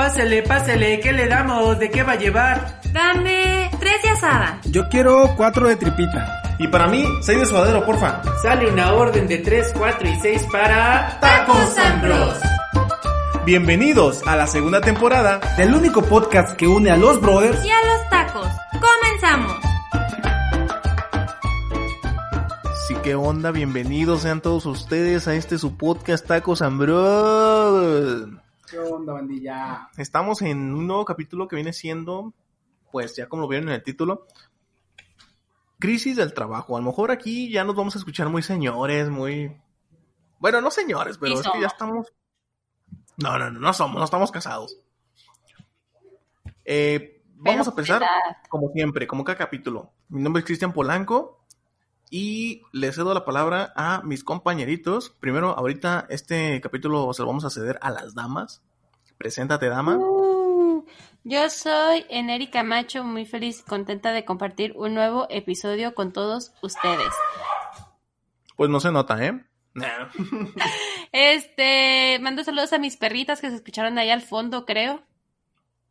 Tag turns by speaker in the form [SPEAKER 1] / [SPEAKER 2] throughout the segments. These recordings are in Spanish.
[SPEAKER 1] Pásele, pásele, ¿qué le damos? ¿De qué va a llevar?
[SPEAKER 2] Dame tres de asada.
[SPEAKER 3] Yo quiero cuatro de tripita.
[SPEAKER 4] Y para mí, seis de suadero, porfa.
[SPEAKER 1] Sale una orden de tres, cuatro y seis para...
[SPEAKER 2] Tacos Ambros.
[SPEAKER 4] Bienvenidos a la segunda temporada
[SPEAKER 3] Del único podcast que une a los brothers.
[SPEAKER 2] Y a los tacos. Comenzamos.
[SPEAKER 4] Sí, qué onda, bienvenidos sean todos ustedes a este su podcast Tacos Ambros.
[SPEAKER 3] ¿Qué onda, bandilla?
[SPEAKER 4] Estamos en un nuevo capítulo que viene siendo, pues ya como lo vieron en el título, crisis del trabajo. A lo mejor aquí ya nos vamos a escuchar muy señores, muy... Bueno, no señores, pero es que ya estamos... No, no, no, no somos, no estamos casados. Eh, vamos a empezar
[SPEAKER 2] edad.
[SPEAKER 4] como siempre, como cada capítulo. Mi nombre es Cristian Polanco y le cedo la palabra a mis compañeritos. Primero, ahorita este capítulo se lo vamos a ceder a las damas. Preséntate, dama.
[SPEAKER 2] Uh, yo soy Enérica Macho, muy feliz y contenta de compartir un nuevo episodio con todos ustedes.
[SPEAKER 4] Pues no se nota, ¿eh?
[SPEAKER 2] Este, mando saludos a mis perritas que se escucharon ahí al fondo, creo.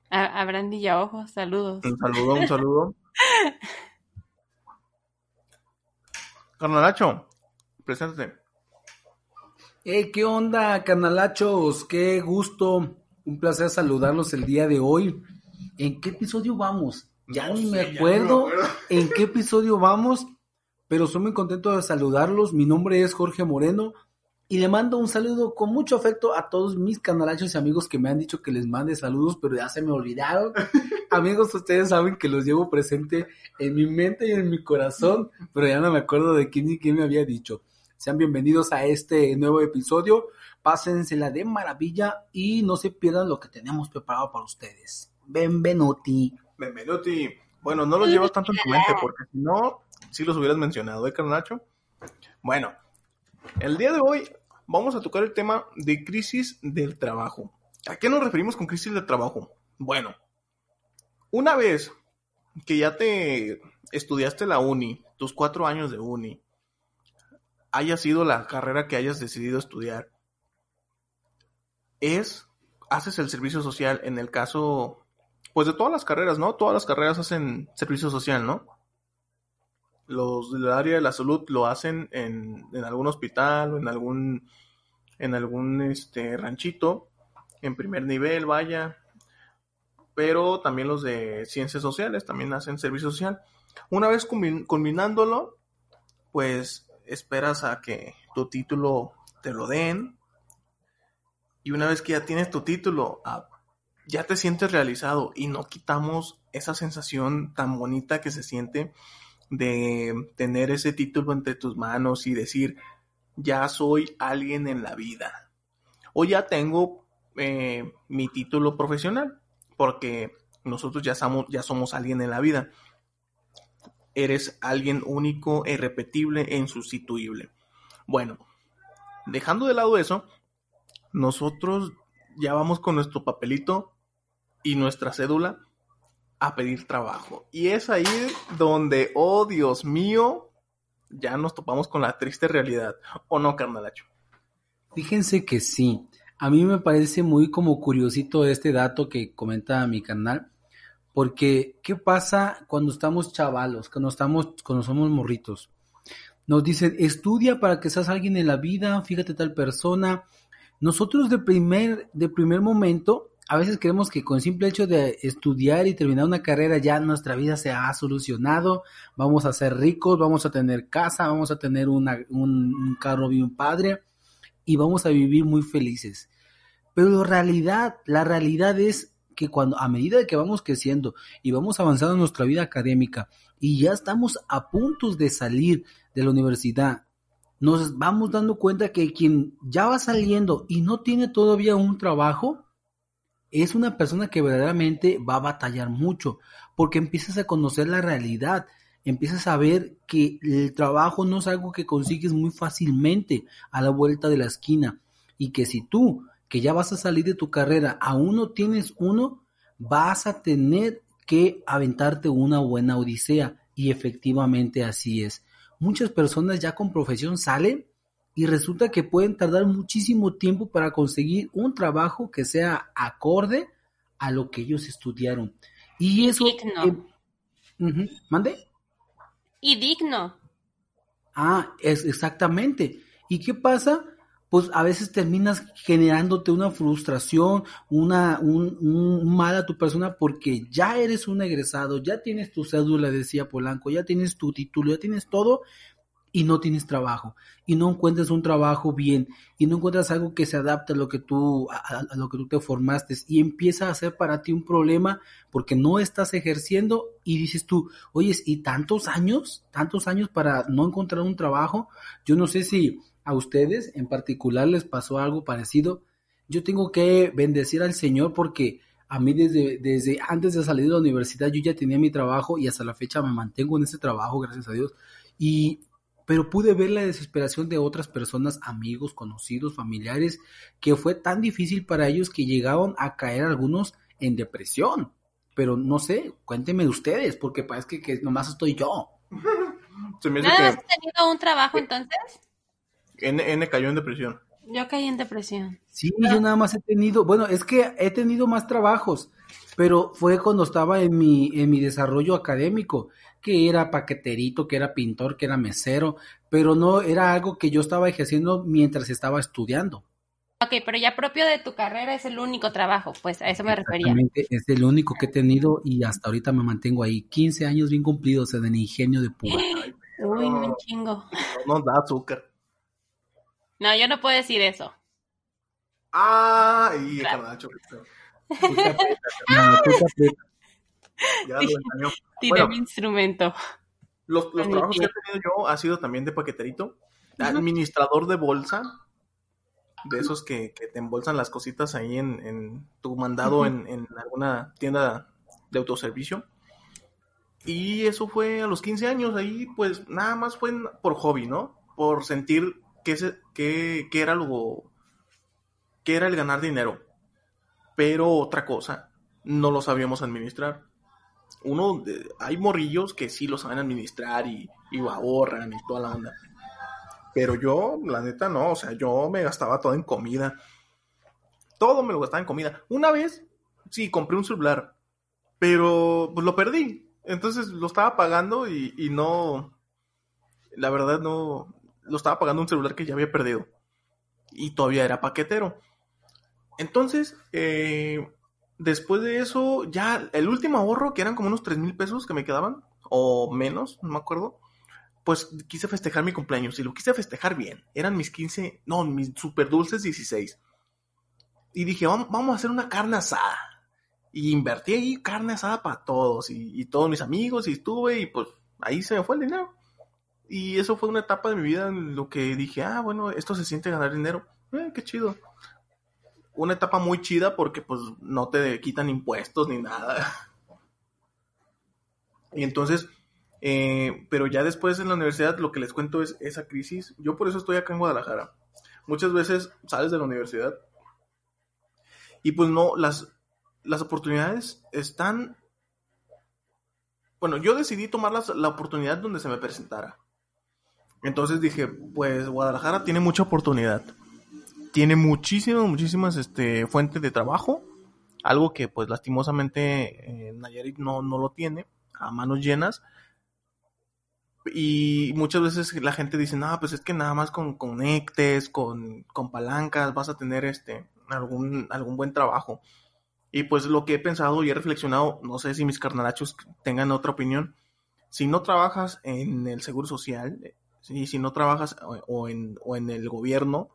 [SPEAKER 2] A, a Brandy y a Ojo, saludos.
[SPEAKER 4] Un saludo, un saludo. Carnalacho, preséntate.
[SPEAKER 3] Hey, ¿qué onda, canalachos? Qué gusto. Un placer saludarlos el día de hoy. ¿En qué episodio vamos? Ya
[SPEAKER 4] No
[SPEAKER 3] ni
[SPEAKER 4] sé,
[SPEAKER 3] me
[SPEAKER 4] ya no
[SPEAKER 3] acuerdo
[SPEAKER 4] acuerdo.
[SPEAKER 3] en qué episodio vamos, pero estoy muy contento de saludarlos. Mi nombre es Jorge Moreno y le mando un saludo con mucho afecto a todos mis canalachos y amigos que me han dicho que les mande saludos, pero ya se me olvidaron. amigos, ustedes saben que los llevo presente en mi mente y en mi corazón, pero ya no me acuerdo de quién y quién me había dicho. Sean bienvenidos a este nuevo episodio. Pásensela de maravilla y no se pierdan lo que tenemos preparado para ustedes. Benvenuti.
[SPEAKER 4] Benvenuti. Bueno, no los llevas tanto en tu mente porque si no, sí los hubieras mencionado, ¿eh, Carnacho? Bueno, el día de hoy vamos a tocar el tema de crisis del trabajo. ¿A qué nos referimos con crisis del trabajo? Bueno, una vez que ya te estudiaste la uni, tus cuatro años de uni, haya sido la carrera que hayas decidido estudiar, es, haces el servicio social en el caso, pues de todas las carreras, ¿no? Todas las carreras hacen servicio social, ¿no? Los del área de la salud lo hacen en, en algún hospital o en algún, en algún este, ranchito, en primer nivel, vaya. Pero también los de ciencias sociales también hacen servicio social. Una vez combinándolo, pues esperas a que tu título te lo den. Y una vez que ya tienes tu título, ah, ya te sientes realizado y no quitamos esa sensación tan bonita que se siente de tener ese título entre tus manos y decir, ya soy alguien en la vida. O ya tengo eh, mi título profesional, porque nosotros ya somos, ya somos alguien en la vida. Eres alguien único, irrepetible e insustituible. Bueno, dejando de lado eso, nosotros ya vamos con nuestro papelito y nuestra cédula a pedir trabajo. Y es ahí donde, oh Dios mío, ya nos topamos con la triste realidad. ¿O no, carnalacho?
[SPEAKER 3] Fíjense que sí. A mí me parece muy como curiosito este dato que comenta mi canal. Porque, ¿qué pasa cuando estamos chavalos, cuando estamos, cuando somos morritos? Nos dicen, estudia para que seas alguien en la vida, fíjate tal persona. Nosotros de primer, de primer momento, a veces creemos que con simple hecho de estudiar y terminar una carrera ya nuestra vida se ha solucionado, vamos a ser ricos, vamos a tener casa, vamos a tener un, un carro bien padre y vamos a vivir muy felices. Pero la realidad, la realidad es que cuando a medida que vamos creciendo y vamos avanzando en nuestra vida académica y ya estamos a puntos de salir de la universidad, nos vamos dando cuenta que quien ya va saliendo y no tiene todavía un trabajo es una persona que verdaderamente va a batallar mucho porque empiezas a conocer la realidad, empiezas a ver que el trabajo no es algo que consigues muy fácilmente a la vuelta de la esquina y que si tú que ya vas a salir de tu carrera aún no tienes uno, vas a tener que aventarte una buena odisea y efectivamente así es. Muchas personas ya con profesión salen y resulta que pueden tardar muchísimo tiempo para conseguir un trabajo que sea acorde a lo que ellos estudiaron. Y eso...
[SPEAKER 2] Digno.
[SPEAKER 3] eh, ¿Mande?
[SPEAKER 2] Y digno.
[SPEAKER 3] Ah, es exactamente. ¿Y qué pasa? Pues a veces terminas generándote una frustración, una, un, un mal a tu persona porque ya eres un egresado, ya tienes tu cédula, decía Polanco, ya tienes tu título, ya tienes todo y no tienes trabajo y no encuentras un trabajo bien y no encuentras algo que se adapte a lo que tú a, a- lo que tú te formaste y empieza a ser para ti un problema porque no estás ejerciendo y dices tú, oye, ¿y tantos años? ¿Tantos años para no encontrar un trabajo? Yo no sé si a ustedes en particular les pasó algo parecido. Yo tengo que bendecir al Señor porque a mí desde, desde antes de salir de la universidad yo ya tenía mi trabajo y hasta la fecha me mantengo en ese trabajo, gracias a Dios. Y pero pude ver la desesperación de otras personas, amigos, conocidos, familiares, que fue tan difícil para ellos que llegaron a caer algunos en depresión. Pero no sé, cuéntenme ustedes, porque parece que, que nomás estoy yo.
[SPEAKER 4] Se me
[SPEAKER 2] ¿Nada más
[SPEAKER 4] dice
[SPEAKER 2] has tenido un trabajo entonces?
[SPEAKER 4] N, N cayó en depresión.
[SPEAKER 2] Yo caí en depresión.
[SPEAKER 3] Sí, yo nada más he tenido, bueno, es que he tenido más trabajos, pero fue cuando estaba en mi, en mi desarrollo académico, que era paqueterito, que era pintor, que era mesero, pero no era algo que yo estaba ejerciendo mientras estaba estudiando.
[SPEAKER 2] Ok, pero ya propio de tu carrera es el único trabajo, pues a eso me refería.
[SPEAKER 3] Es el único que he tenido y hasta ahorita me mantengo ahí. 15 años bien cumplidos en el ingenio de Púa.
[SPEAKER 2] Uy, un chingo.
[SPEAKER 4] No nos da azúcar.
[SPEAKER 2] No, yo no puedo decir eso.
[SPEAKER 4] Ah, y
[SPEAKER 2] Claro.
[SPEAKER 4] Carnacho.
[SPEAKER 3] Tú te aprietas, hermano, tú te aprietas.
[SPEAKER 4] Ya lo engañó.
[SPEAKER 2] Tiré
[SPEAKER 4] Bueno.
[SPEAKER 2] mi instrumento.
[SPEAKER 4] Los, los
[SPEAKER 2] Ay,
[SPEAKER 4] trabajos que he tenido yo ha sido también de paqueterito. Administrador de bolsa. De esos que, que te embolsan las cositas ahí en, en tu mandado en, en alguna tienda de autoservicio. Y eso fue a los 15 años. Ahí, pues, nada más fue por hobby, ¿no? Por sentir que era lo. que era el ganar dinero. Pero otra cosa, no lo sabíamos administrar uno, hay morrillos que sí lo saben administrar y, y ahorran y toda la onda. Pero yo, la neta, no, o sea, yo me gastaba todo en comida. Todo me lo gastaba en comida. Una vez, sí, compré un celular, pero pues lo perdí. Entonces lo estaba pagando y, y no, la verdad no, lo estaba pagando un celular que ya había perdido. Y todavía era paquetero. Entonces, eh, después de eso, ya el último ahorro, que eran como unos 3 mil pesos que me quedaban, o menos, no me acuerdo, pues quise festejar mi cumpleaños y lo quise festejar bien. Eran mis 15, no, mis super dulces 16. Y dije, vamos, a hacer una carne asada. Y invertí ahí carne asada para todos y, y todos mis amigos y estuve y pues ahí se me fue el dinero. Y eso fue una etapa de mi vida en lo que dije, ah, bueno, esto se siente ganar dinero. Eh, qué chido una etapa muy chida porque pues no te quitan impuestos ni nada. Y entonces, eh, pero ya después en la universidad lo que les cuento es esa crisis. Yo por eso estoy acá en Guadalajara. Muchas veces sales de la universidad y pues no, las, las oportunidades están... Bueno, yo decidí tomar la oportunidad donde se me presentara. Entonces dije, pues Guadalajara tiene mucha oportunidad tiene muchísimas, muchísimas este, fuentes de trabajo. Algo que pues lastimosamente eh, Nayarit no, no lo tiene a manos llenas. Y muchas veces la gente dice, no, pues es que nada más con conectes, con, con palancas, vas a tener este algún, algún buen trabajo. Y pues lo que he pensado y he reflexionado, no sé si mis carnalachos tengan otra opinión. Si no trabajas en el seguro social, eh, si, si no trabajas o, o en, o en el gobierno,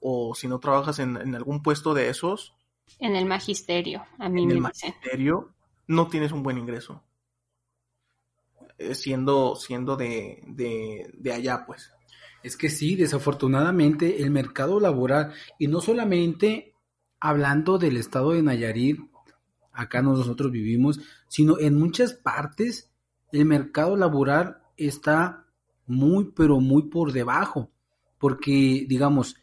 [SPEAKER 4] o si no trabajas en, en algún puesto de esos,
[SPEAKER 2] En el magisterio, a mí
[SPEAKER 4] en
[SPEAKER 2] me
[SPEAKER 4] el
[SPEAKER 2] dicen.
[SPEAKER 4] magisterio, no tienes un buen ingreso. Eh, siendo siendo de, de, de allá, pues.
[SPEAKER 3] Es que sí, desafortunadamente el mercado laboral, y no solamente hablando del estado de Nayarit, acá nosotros vivimos, sino en muchas partes el mercado laboral está muy, pero muy por debajo. Porque, digamos,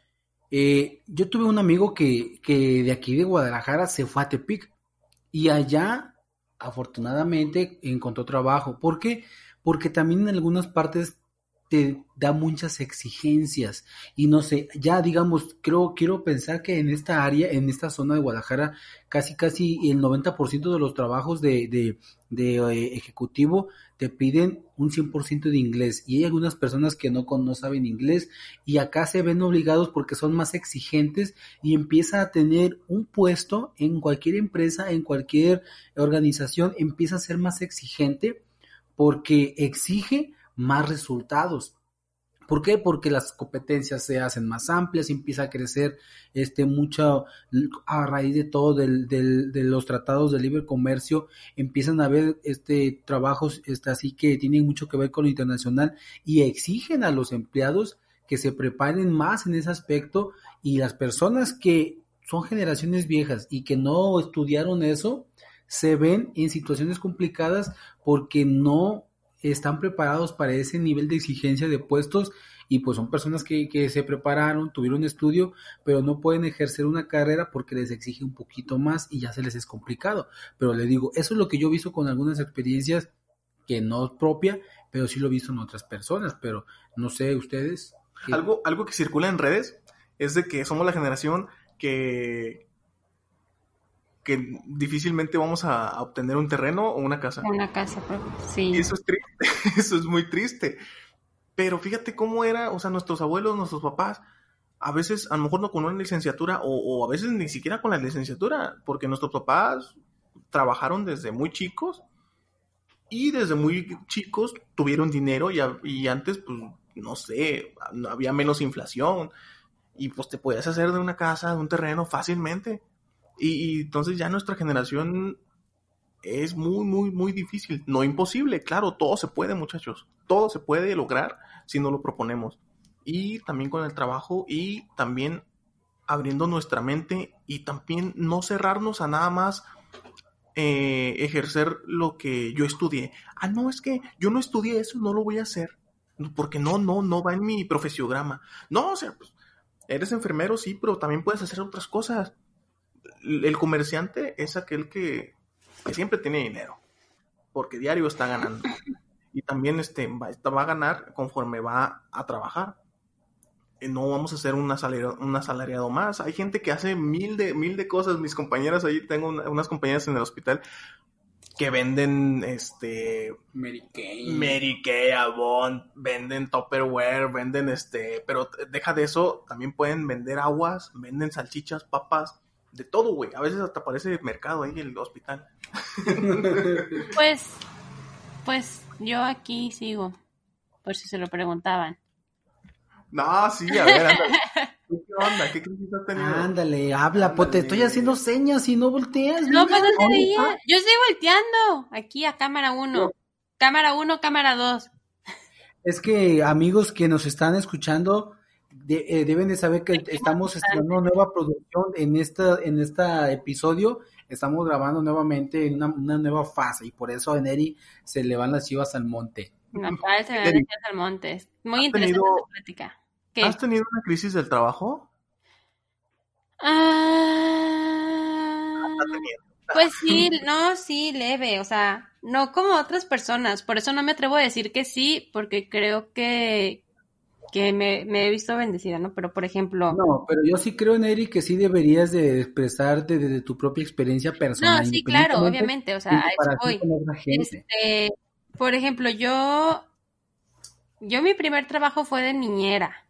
[SPEAKER 3] eh, yo tuve un amigo que, que de aquí de Guadalajara se fue a Tepic y allá afortunadamente encontró trabajo. ¿Por qué? Porque también en algunas partes te da muchas exigencias y no sé, ya digamos, creo, quiero pensar que en esta área, en esta zona de Guadalajara, casi casi el 90% de los trabajos de, de, de eh, ejecutivo te piden un 100% de inglés y hay algunas personas que no, no saben inglés y acá se ven obligados porque son más exigentes y empieza a tener un puesto en cualquier empresa, en cualquier organización, empieza a ser más exigente porque exige más resultados. ¿Por qué? Porque las competencias se hacen más amplias, empieza a crecer este mucho a raíz de todo de los tratados de libre comercio, empiezan a haber este trabajos este, así que tienen mucho que ver con lo internacional y exigen a los empleados que se preparen más en ese aspecto y las personas que son generaciones viejas y que no estudiaron eso se ven en situaciones complicadas porque no están preparados para ese nivel de exigencia de puestos y pues son personas que, que se prepararon, tuvieron estudio, pero no pueden ejercer una carrera porque les exige un poquito más y ya se les es complicado. Pero le digo, eso es lo que yo he visto con algunas experiencias que no es propia, pero sí lo he visto en otras personas, pero no sé ustedes.
[SPEAKER 4] Algo, algo que circula en redes es de que somos la generación que, que difícilmente vamos a, obtener un terreno o una casa.
[SPEAKER 2] Una casa, sí.
[SPEAKER 4] Y eso es triste, eso es muy triste. Pero fíjate cómo era, o sea, nuestros abuelos, nuestros papás, a veces a lo mejor no con una licenciatura o, o a veces ni siquiera con la licenciatura, porque nuestros papás trabajaron desde muy chicos y desde muy chicos tuvieron dinero y, y antes, pues, no sé, había menos inflación y pues te podías hacer de una casa, de un terreno fácilmente. Y, entonces ya nuestra generación es muy, muy, muy difícil. No imposible, claro, todo se puede, muchachos. Todo se puede lograr si no lo proponemos. Y también con el trabajo y también abriendo nuestra mente y también no cerrarnos a nada más eh, ejercer lo que yo estudié. Ah, no, es que yo no estudié eso, no lo voy a hacer. Porque no, no, no va en mi profesiograma. No, o sea, pues, eres enfermero, sí, pero también puedes hacer otras cosas el comerciante es aquel que, siempre tiene dinero, porque diario está ganando. Y también este, va, va a ganar conforme va a trabajar. Eh, no vamos a hacer un asalariado, un asalariado más. Hay gente que hace mil de, mil de cosas. Mis compañeras ahí, tengo unas compañeras en el hospital que venden este
[SPEAKER 3] Mary Kay,
[SPEAKER 4] Mary Kay, Avon, venden Tupperware, venden este, pero deja de eso, también pueden vender aguas, venden salchichas, papas, de todo, güey. A veces hasta parece mercado ahí en el hospital.
[SPEAKER 2] Pues, pues yo aquí sigo, por si se lo preguntaban.
[SPEAKER 4] No, sí, a ver, ándale. ¿Qué onda? ¿Qué crisis has tenido?
[SPEAKER 3] Ándale, habla, pues te estoy haciendo señas y no volteas.
[SPEAKER 2] No, pues no te veía. Yo estoy volteando aquí a cámara 1. Cámara 1, cámara 2.
[SPEAKER 3] Es que amigos que nos están escuchando, eh, deben de saber que estamos estrenando nueva producción en esta en este episodio. Estamos grabando nuevamente en una, nueva fase y por eso a Neri se le van las chivas al monte.
[SPEAKER 2] No, se le van las chivas al monte. Muy interesante esa plática.
[SPEAKER 4] ¿Has tenido una crisis del trabajo?
[SPEAKER 2] Ah, pues sí, no, sí, leve, o sea, no como otras personas. Por eso no me atrevo a decir que sí, porque creo que, que me, he visto bendecida, ¿no? Pero, por ejemplo...
[SPEAKER 3] No, pero yo sí creo, Neri, que sí deberías de expresarte desde tu propia experiencia personal.
[SPEAKER 2] No, sí, claro, obviamente, o sea, voy. Este, por ejemplo, yo... Yo mi primer trabajo fue de niñera.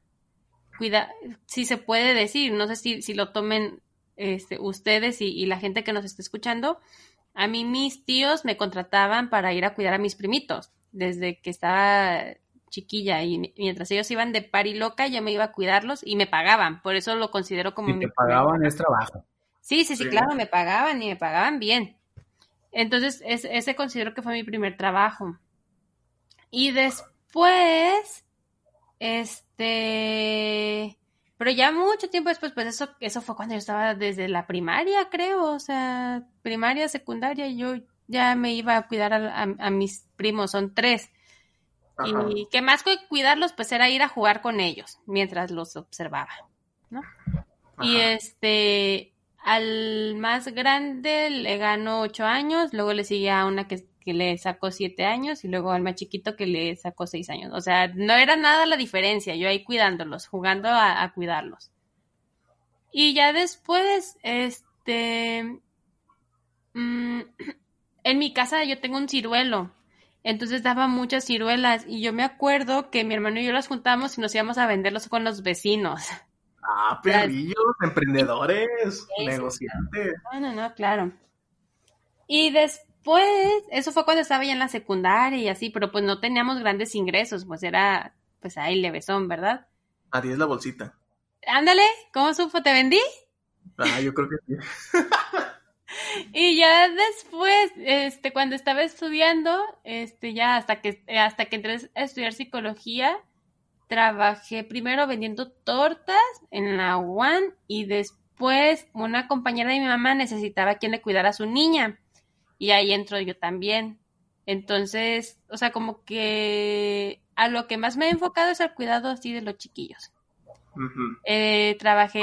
[SPEAKER 2] Cuida, si se puede decir, no sé si, si lo tomen este, ustedes y, y la gente que nos está escuchando. A mí mis tíos me contrataban para ir a cuidar a mis primitos desde que estaba chiquilla y mientras ellos iban de pari loca yo me iba a cuidarlos y me pagaban, por eso lo considero como...
[SPEAKER 3] Si te pagaban es trabajo.
[SPEAKER 2] Sí, sí, sí, claro, me pagaban y me pagaban bien. Entonces, ese considero que fue mi primer trabajo. Y después, este, pero ya mucho tiempo después, pues eso, eso fue cuando yo estaba desde la primaria, creo, o sea, primaria, secundaria, yo ya me iba a cuidar a mis primos, son tres. Y que más que cuidarlos, pues era ir a jugar con ellos mientras los observaba, ¿no? Y este, al más grande le ganó ocho años, luego le seguía a una que, que le sacó siete años y luego al más chiquito que le sacó seis años. O sea, no era nada la diferencia, yo ahí cuidándolos, jugando a, cuidarlos. Y ya después, este, mm, en mi casa yo tengo un ciruelo, entonces daba muchas ciruelas y yo me acuerdo que mi hermano y yo las juntamos y nos íbamos a venderlos con los vecinos.
[SPEAKER 4] Ah, perrillos, emprendedores, negociantes.
[SPEAKER 2] No, no, no, claro. Y después, eso fue cuando estaba ya en la secundaria y así, pero pues no teníamos grandes ingresos, pues era, pues ahí levesón, ¿verdad?
[SPEAKER 4] A 10 la bolsita.
[SPEAKER 2] Ándale, ¿cómo supo? ¿Te vendí?
[SPEAKER 4] Ah, yo creo que sí.
[SPEAKER 2] y ya después, este, cuando estaba estudiando, este, ya hasta que, hasta que entré a estudiar psicología, trabajé primero vendiendo tortas en la UAN y después una compañera de mi mamá necesitaba quien le cuidara a su niña y ahí entro yo también. Entonces, o sea, como que a lo que más me he enfocado es al cuidado así de los chiquillos. Eh, trabajé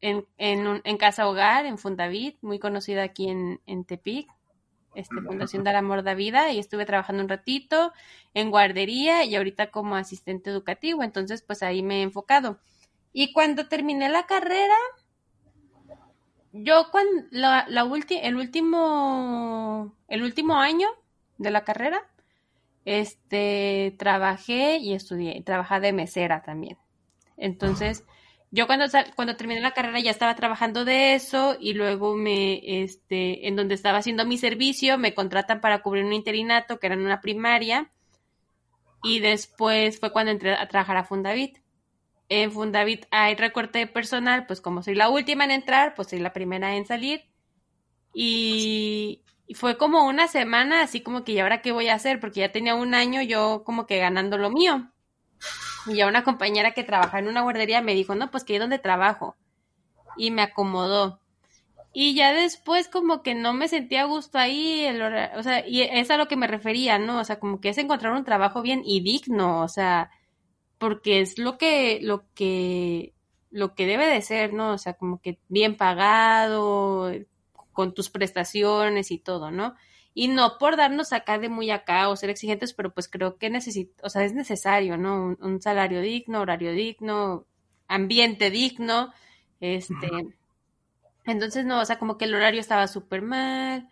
[SPEAKER 2] en, en, Casa Hogar, en Fundavit, muy conocida aquí en, en Tepic, este, Fundación Dar Amor da Vida, y estuve trabajando un ratito en guardería y ahorita como asistente educativo, entonces pues ahí me he enfocado. Y cuando terminé la carrera, yo cuando la, la el último el último año de la carrera este trabajé y estudié trabajé de mesera también entonces yo cuando cuando terminé la carrera ya estaba trabajando de eso y luego me este en donde estaba haciendo mi servicio me contratan para cubrir un interinato que era en una primaria y después fue cuando entré a trabajar a Fundavit en Fundavit hay recorte de personal, pues como soy la última en entrar, pues soy la primera en salir. Y, fue como una semana, así como que, ¿y ahora qué voy a hacer? Porque ya tenía un año yo como que ganando lo mío. Y ya una compañera que trabaja en una guardería me dijo, no, pues que es donde trabajo. Y me acomodó. Y ya después como que no me sentía a gusto ahí, el o sea, y es a lo que me refería, ¿no? O sea, como que es encontrar un trabajo bien y digno, o sea, porque es lo que, lo que, lo que debe de ser, ¿no? O sea, como que bien pagado, con tus prestaciones y todo, ¿no? Y no por darnos acá de muy acá o ser exigentes, pero pues creo que necesito, o sea, es necesario, ¿no? Un, salario digno, horario digno, ambiente digno, este. Entonces, no, o sea, como que el horario estaba súper mal,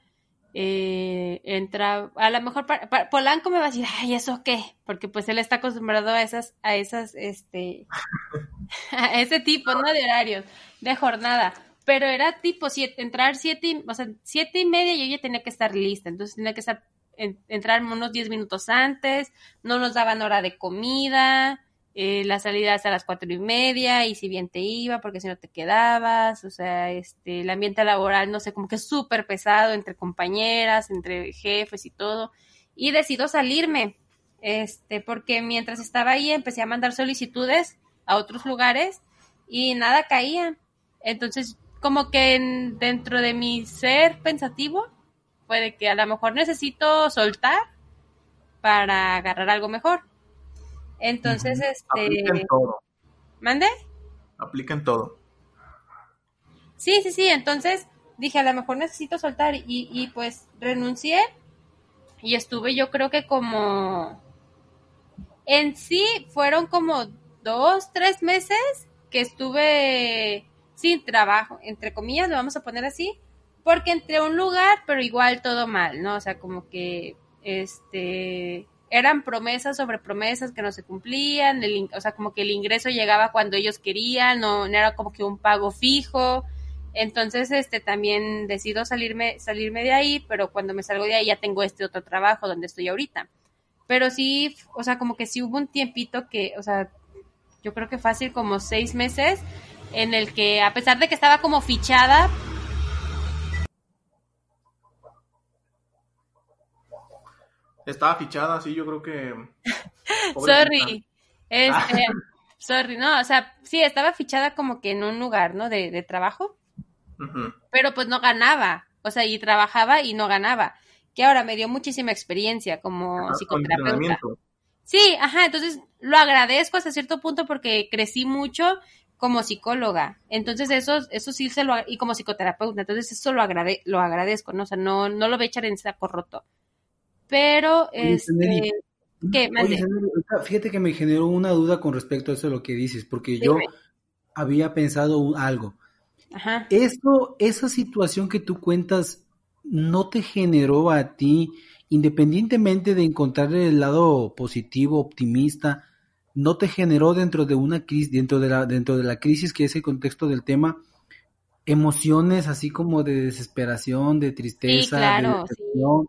[SPEAKER 2] eh, entra, a lo mejor Polanco me va a decir, ay, ¿eso qué? Porque pues él está acostumbrado a esas, a esas, este, a ese tipo, ¿no? De horarios, de jornada. Pero era tipo siete, entrar siete, o sea, siete y media y yo ya tenía que estar lista, entonces tenía que estar, entrar unos diez minutos antes, no nos daban hora de comida, eh, la salida hasta las cuatro y media y si bien te iba porque si no te quedabas, o sea, este, el ambiente laboral, no sé, como que súper pesado entre compañeras, entre jefes y todo, y decido salirme, este, porque mientras estaba ahí empecé a mandar solicitudes a otros lugares y nada caía, entonces como que dentro de mi ser pensativo, puede que a lo mejor necesito soltar para agarrar algo mejor. Entonces, este...
[SPEAKER 4] Apliquen todo.
[SPEAKER 2] ¿Mande?
[SPEAKER 4] Apliquen todo.
[SPEAKER 2] Sí, sí, sí. Entonces dije, a lo mejor necesito soltar y, y pues renuncié y estuve yo creo que como... En sí fueron como dos, tres meses que estuve sin trabajo, entre comillas, lo vamos a poner así, porque entré un lugar, pero igual todo mal, ¿no? O sea, como que, este, eran promesas sobre promesas que no se cumplían, o sea, como que el ingreso llegaba cuando ellos querían, no, era como que un pago fijo. Entonces, este, también decido salirme, salirme de ahí, pero cuando me salgo de ahí ya tengo este otro trabajo donde estoy ahorita. Pero sí, o sea, como que sí hubo un tiempito que, o sea, yo creo que fácil como seis meses en el que a pesar de que estaba como fichada
[SPEAKER 4] Estaba fichada, sí, yo creo que.
[SPEAKER 2] sorry. Este, sorry, no, o sea, sí, estaba fichada como que en un lugar, ¿no? De, trabajo. Pero pues no ganaba. O sea, y trabajaba y no ganaba. Que ahora me dio muchísima experiencia como psicoterapeuta. Sí, ajá, entonces lo agradezco hasta cierto punto porque crecí mucho como psicóloga. Entonces eso, eso sí se lo, y como psicoterapeuta, entonces eso lo, agrade, lo agradezco, ¿no? O sea, no, no lo voy a echar en saco roto pero este,
[SPEAKER 3] fíjate que me generó una duda con respecto a eso lo que dices, porque yo había pensado algo. Ajá. Esto, esa situación que tú cuentas, ¿no te generó a ti, independientemente de encontrar el lado positivo, optimista, no te generó dentro de una crisis, dentro de la, dentro de la crisis que es el contexto del tema, emociones así como de desesperación, de tristeza, de depresión?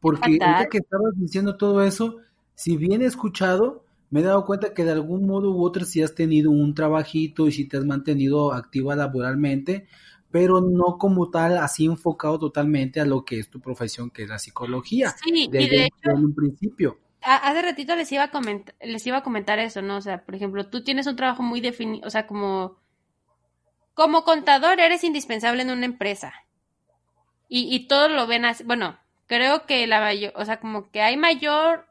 [SPEAKER 3] porque ahorita que estabas diciendo todo eso, si bien he escuchado, me he dado cuenta que de algún modo u otro sí has tenido un trabajito y si te has mantenido activa laboralmente, pero no como tal así enfocado totalmente a lo que es tu profesión, que es la psicología.
[SPEAKER 2] Sí, desde y de hecho, en un principio. Hace ratito les iba a comentar, les iba a comentar eso, ¿no? O sea, por ejemplo, tú tienes un trabajo muy definido, o sea, como como contador eres indispensable en una empresa. Y, y todos lo ven así, bueno, creo que la mayor, o sea, como que hay mayor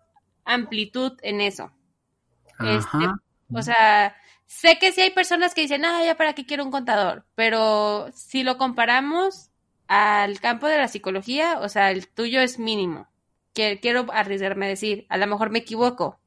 [SPEAKER 2] amplitud en eso. Este, o sea, sé que sí hay personas que dicen, ah, ya para qué quiero un contador, pero si lo comparamos al campo de la psicología, o sea, el tuyo es mínimo. Que, quiero arriesgarme a decir, a lo mejor me equivoco.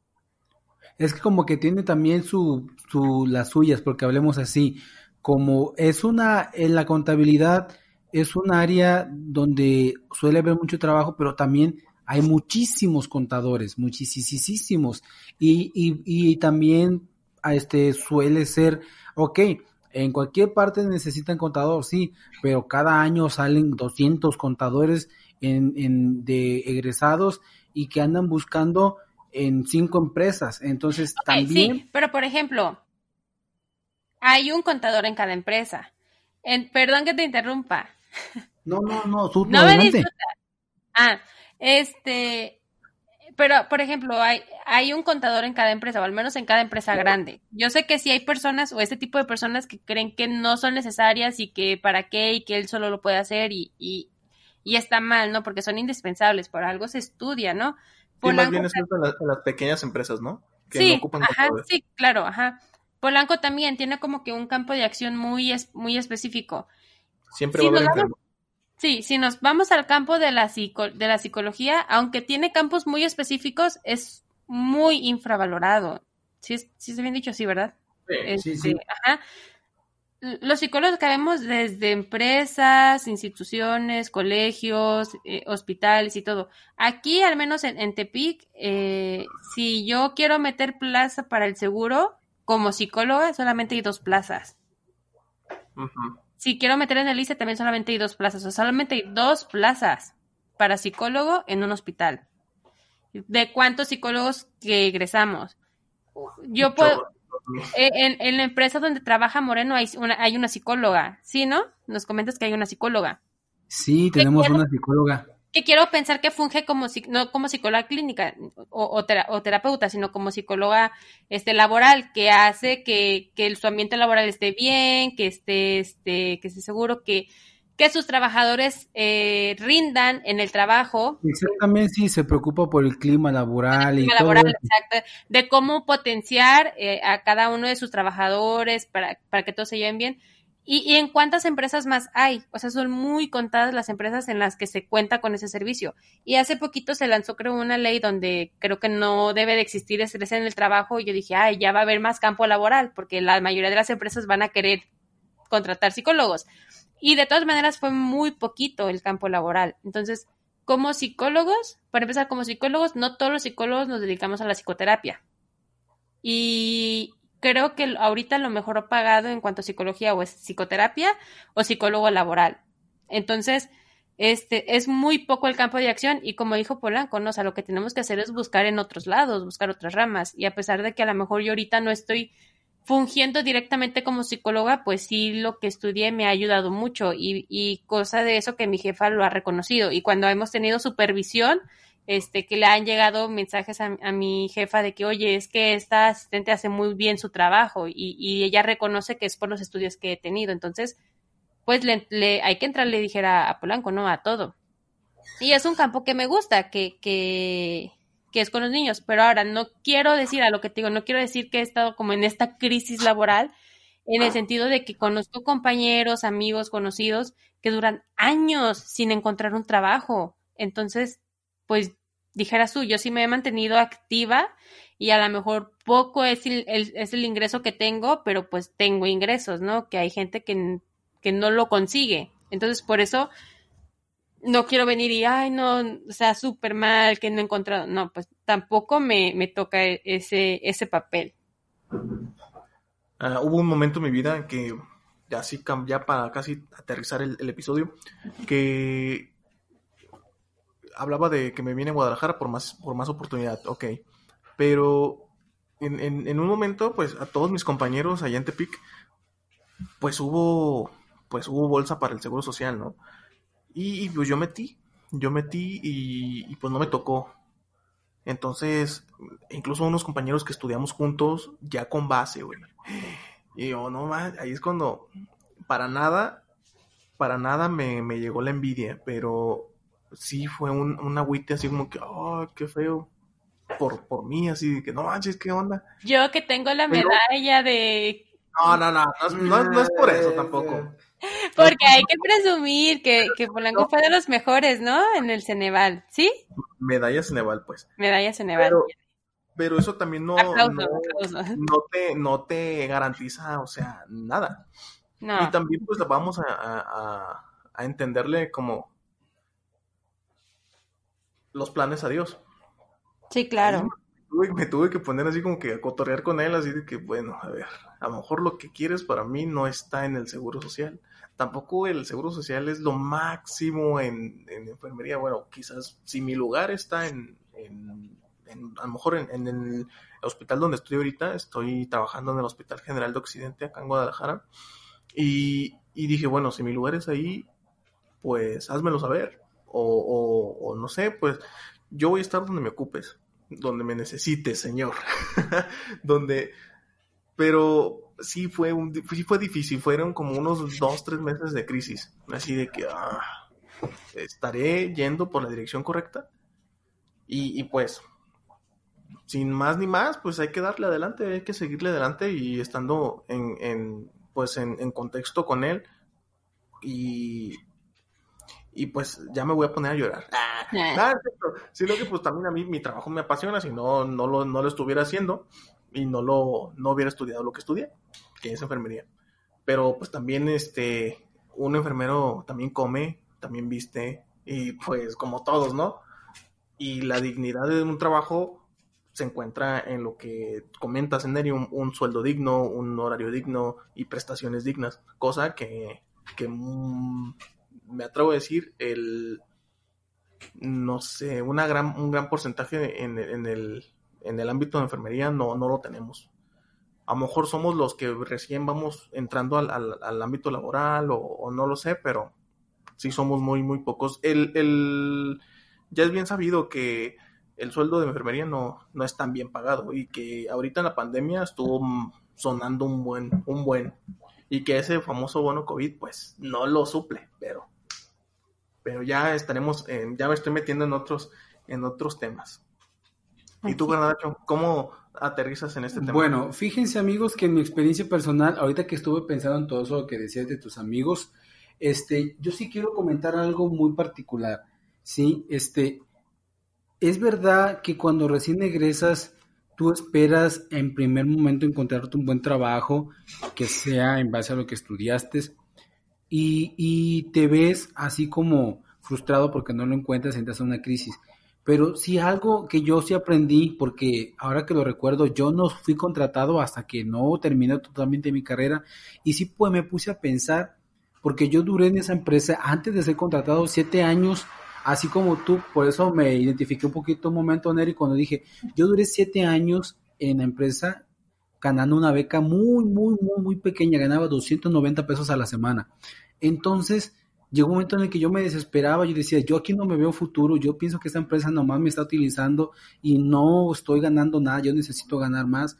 [SPEAKER 3] Es que como que tiene también su, su, las suyas, porque hablemos así, como es una, en la contabilidad es un área donde suele haber mucho trabajo, pero también hay muchísimos contadores, muchísimos. Y, y, y también este, suele ser, ok, en cualquier parte necesitan contador, sí, pero cada año salen 200 contadores en, en, de egresados y que andan buscando en cinco empresas. Entonces, también... Sí,
[SPEAKER 2] pero por ejemplo, hay un contador en cada empresa. En, perdón que te interrumpa.
[SPEAKER 3] No, no, no, no me disfruta.
[SPEAKER 2] Ah, este, pero, por ejemplo, hay, hay un contador en cada empresa, o al menos en cada empresa grande. Yo sé que si hay personas o este tipo de personas que creen que no son necesarias y que para qué y que él solo lo puede hacer y, y, está mal, ¿no? Porque son indispensables, por algo se estudia, ¿no?
[SPEAKER 4] Por más bien es en las, las, pequeñas empresas, ¿no?
[SPEAKER 2] Que sí, ocupan ajá, sí, claro, ajá. Polanco también tiene como que un campo de acción muy, muy específico.
[SPEAKER 4] Siempre va a haber
[SPEAKER 2] Sí, si nos vamos al campo de la, de la psicología, aunque tiene campos muy específicos, es muy infravalorado. Sí, sí se bien dicho así, ¿verdad?
[SPEAKER 3] Sí, sí,
[SPEAKER 2] este, Ajá. Los psicólogos que vemos desde empresas, instituciones, colegios, eh, hospitales y todo. Aquí, al menos en, Tepic, eh, si yo quiero meter plaza para el seguro, como psicóloga, solamente hay dos plazas. Si quiero meter en el ICE, también solamente hay dos plazas, o solamente hay dos plazas para psicólogo en un hospital. ¿De cuántos psicólogos que egresamos? Yo puedo... En, en, la empresa donde trabaja Moreno hay una, hay una psicóloga, ¿sí, no? Nos comentas que hay una psicóloga.
[SPEAKER 3] Sí, tenemos una psicóloga
[SPEAKER 2] que quiero pensar que funge como no como psicóloga clínica o, o, terapeuta, sino como psicóloga este laboral, que hace que, que su ambiente laboral esté bien, que esté, este, que esté seguro que, que sus trabajadores eh, rindan en el trabajo.
[SPEAKER 3] Exactamente, sí, se preocupa por el clima laboral y todo. exacto,
[SPEAKER 2] de cómo potenciar eh, a cada uno de sus trabajadores para, para que todos se lleven bien. ¿Y, en cuántas empresas más hay? O sea, son muy contadas las empresas en las que se cuenta con ese servicio. Y hace poquito se lanzó, creo, una ley donde creo que no debe de existir estrés en el trabajo. Y yo dije, ay, ya va a haber más campo laboral, porque la mayoría de las empresas van a querer contratar psicólogos. Y de todas maneras fue muy poquito el campo laboral. Entonces, como psicólogos, para empezar, como psicólogos, no todos los psicólogos nos dedicamos a la psicoterapia. Y, creo que ahorita lo mejor pagado en cuanto a psicología o es psicoterapia o psicólogo laboral. Entonces, este es muy poco el campo de acción y como dijo Polanco, ¿no? lo que tenemos que hacer es buscar en otros lados, buscar otras ramas y a pesar de que a lo mejor yo ahorita no estoy fungiendo directamente como psicóloga, pues sí lo que estudié me ha ayudado mucho y, y cosa de eso que mi jefa lo ha reconocido y cuando hemos tenido supervisión, este, que le han llegado mensajes a, mi jefa de que, oye, es que esta asistente hace muy bien su trabajo y, ella reconoce que es por los estudios que he tenido. Entonces, pues le, hay que entrarle, dijera a Polanco, ¿no? A todo. Y es un campo que me gusta, que, que, que es con los niños. Pero ahora, no quiero decir a lo que te digo, no quiero decir que he estado como en esta crisis laboral, en el sentido de que conozco compañeros, amigos, conocidos que duran años sin encontrar un trabajo. Entonces, pues dijeras tú, yo sí me he mantenido activa y a lo mejor poco es el, es el ingreso que tengo, pero pues tengo ingresos, ¿no? Que hay gente que, que no lo consigue. Entonces, por eso no quiero venir y, ay, no, o sea, súper mal, que no he encontrado. No, pues tampoco me, me toca ese, ese papel.
[SPEAKER 4] Ah, hubo un momento en mi vida en que, así ya para casi aterrizar el, episodio, que hablaba de que me viene a Guadalajara por más, por más oportunidad, ok. Pero en, en, un momento, pues a todos mis compañeros allá en Tepic, pues hubo, pues hubo bolsa para el Seguro Social, ¿no? Y, pues yo metí, yo metí y, pues no me tocó. Entonces, incluso unos compañeros que estudiamos juntos, ya con base, güey. Y yo, no más, ahí es cuando, para nada, para nada me, me llegó la envidia, pero sí fue un, un agüite así como que, oh, qué feo. Por, por mí, así de que no manches, ¿qué onda?
[SPEAKER 2] Yo que tengo la medalla de.
[SPEAKER 4] No, no, no, no, no, es por eso tampoco.
[SPEAKER 2] Porque hay que presumir que, que Polanco fue de los mejores, ¿no? En el Ceneval, ¿sí?
[SPEAKER 4] Medalla Ceneval, pues.
[SPEAKER 2] Medalla Ceneval.
[SPEAKER 4] Pero, eso también no, no, te, no te garantiza, o sea, nada. No. Y también pues vamos a, a, a entenderle como los planes a Dios.
[SPEAKER 2] Sí, claro.
[SPEAKER 4] Me tuve, que poner así como que a cotorrear con él, así de que, bueno, a ver, a lo mejor lo que quieres para mí no está en el seguro social tampoco el seguro social es lo máximo en, enfermería. Bueno, quizás si mi lugar está en, a lo mejor en, el hospital donde estoy ahorita, estoy trabajando en el Hospital General de Occidente, acá en Guadalajara, y, dije, bueno, si mi lugar es ahí, pues házmelo saber. O, o, no sé, pues yo voy a estar donde me ocupes, donde me necesites, señor. donde, pero sí fue, un, sí fue difícil, fueron como unos dos, tres meses de crisis, así de que ah, estaré yendo por la dirección correcta. Y, pues sin más ni más, pues hay que darle adelante, hay que seguirle adelante y estando en, en pues en, contexto con él. Y, y pues ya me voy a poner a llorar. Ah, ah. sino que pues también a mí mi trabajo me apasiona, si no, no lo, no lo estuviera haciendo y no lo, no hubiera estudiado lo que estudié que es enfermería. Pero pues también este, un enfermero también come, también viste, y pues como todos, ¿no? Y la dignidad de un trabajo se encuentra en lo que comentas, en un, un sueldo digno, un horario digno y prestaciones dignas, cosa que, que mm, me atrevo a decir, el, no sé, una gran, un gran porcentaje en, en, el, en el ámbito de enfermería no, no lo tenemos a lo mejor somos los que recién vamos entrando al, ámbito laboral o, no lo sé, pero sí somos muy, muy pocos. El, el, ya es bien sabido que el sueldo de enfermería no, no es tan bien pagado y que ahorita en la pandemia estuvo sonando un buen, un buen, y que ese famoso bono COVID pues no lo suple, pero, pero ya estaremos, ya me estoy metiendo en otros, en otros temas. ¿Y tú, Bernardo, cómo aterrizas en este tema?
[SPEAKER 3] Bueno, fíjense amigos que en mi experiencia personal, ahorita que estuve pensando en todo eso que decías de tus amigos, este, yo sí quiero comentar algo muy particular, ¿sí? Este, es verdad que cuando recién egresas, tú esperas en primer momento encontrarte un buen trabajo, que sea en base a lo que estudiaste, y, y te ves así como frustrado porque no lo encuentras, entras en una crisis. Pero sí algo que yo sí aprendí, porque ahora que lo recuerdo, yo no fui contratado hasta que no terminé totalmente mi carrera. Y sí pues me puse a pensar, porque yo duré en esa empresa antes de ser contratado siete años, así como tú, por eso me identifiqué un poquito un momento, Neri, cuando dije, yo duré siete años en la empresa ganando una beca muy, muy, muy, muy pequeña, ganaba 290 pesos a la semana. Entonces, llegó un momento en el que yo me desesperaba, yo decía, yo aquí no me veo futuro, yo pienso que esta empresa nomás me está utilizando y no estoy ganando nada, yo necesito ganar más.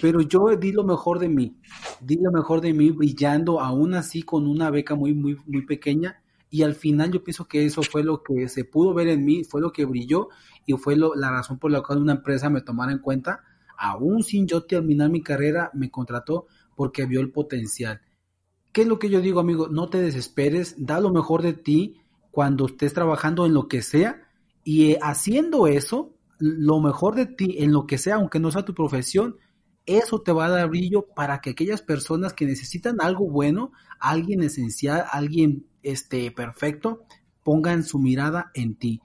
[SPEAKER 3] Pero yo di lo mejor de mí, di lo mejor de mí brillando aún así con una beca muy, muy, muy pequeña y al final yo pienso que eso fue lo que se pudo ver en mí, fue lo que brilló y fue la razón por la cual una empresa me tomara en cuenta, aún sin yo terminar mi carrera, me contrató porque vio el potencial. ¿Qué es lo que yo digo, amigo? No te desesperes, da lo mejor de ti cuando estés trabajando en lo que sea Y eh, haciendo eso, lo mejor de ti, en lo que sea, aunque no sea tu profesión, eso te va a dar brillo para que aquellas personas que necesitan algo bueno, alguien esencial, alguien este, perfecto, pongan su mirada en ti.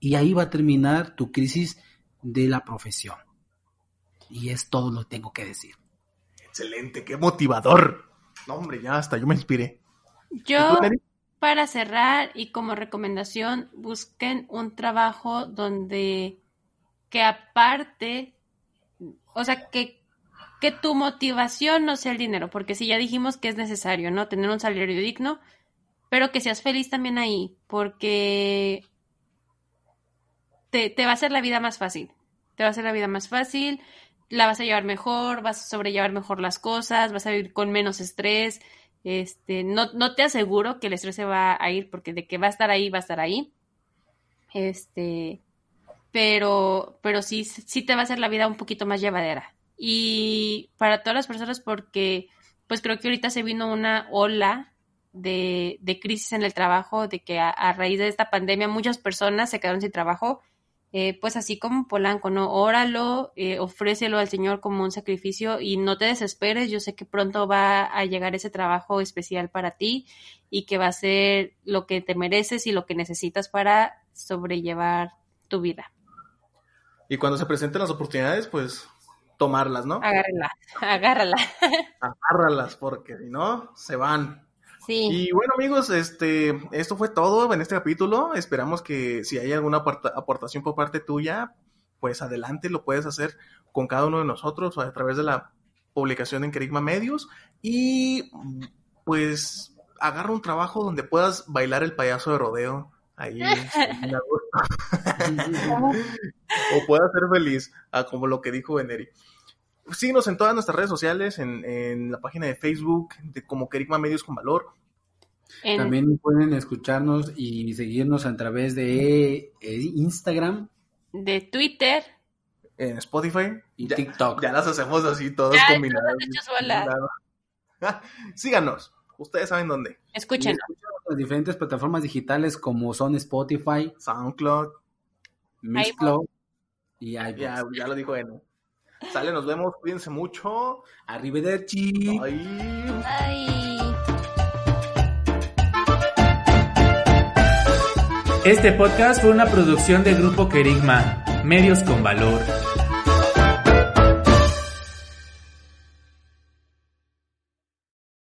[SPEAKER 3] Y ahí va a terminar tu crisis de la profesión. Y es todo lo que tengo que decir.
[SPEAKER 4] Excelente, qué motivador. No, hombre, ya hasta yo me inspiré.
[SPEAKER 2] Yo, para cerrar y como recomendación, busquen un trabajo donde que aparte, o sea, que, que tu motivación no sea el dinero, porque si ya dijimos que es necesario, ¿no? Tener un salario digno, pero que seas feliz también ahí, porque te, te va a hacer la vida más fácil. Te va a hacer la vida más fácil, la vas a llevar mejor, vas a sobrellevar mejor las cosas, vas a vivir con menos estrés. Este, no, no te aseguro que el estrés se va a ir, porque de que va a estar ahí, va a estar ahí. Este, pero, pero sí, sí te va a hacer la vida un poquito más llevadera. Y para todas las personas, porque pues creo que ahorita se vino una ola de, de crisis en el trabajo, de que a, a, raíz de esta pandemia muchas personas se quedaron sin trabajo eh, pues así como Polanco, ¿no? Óralo, eh, ofrécelo al Señor como un sacrificio y no te desesperes, yo sé que pronto va a llegar ese trabajo especial para ti y que va a ser lo que te mereces y lo que necesitas para sobrellevar tu vida.
[SPEAKER 4] Y cuando se presenten las oportunidades, pues tomarlas, ¿no?
[SPEAKER 2] Agárralas, agárralas.
[SPEAKER 4] Agárralas, porque si no, se van. Y bueno amigos, este, esto fue todo en este capítulo. Esperamos que si hay alguna aportación por parte tuya, pues adelante lo puedes hacer con cada uno de nosotros a través de la publicación en Kerigma Medios y pues agarra un trabajo donde puedas bailar el payaso de rodeo ahí o puedas ser feliz, ah, como lo que dijo Beneri. Síguenos en todas nuestras redes sociales, en, la página de Facebook, de como Kerigma Medios con Valor.
[SPEAKER 3] También pueden escucharnos y seguirnos a través de eh, Instagram,
[SPEAKER 2] de Twitter,
[SPEAKER 4] en Spotify
[SPEAKER 3] y TikTok.
[SPEAKER 4] Ya las hacemos así todas combinadas. Síganos. Ustedes saben dónde.
[SPEAKER 2] Escuchen.
[SPEAKER 3] las diferentes plataformas digitales como son Spotify,
[SPEAKER 4] SoundCloud,
[SPEAKER 3] Mixcloud y
[SPEAKER 4] Ya, ya lo dijo él. Sale, nos vemos, cuídense mucho.
[SPEAKER 3] Arrivederci.
[SPEAKER 4] Bye.
[SPEAKER 2] Bye.
[SPEAKER 1] Este podcast fue una producción del Grupo Kerigma, Medios con Valor.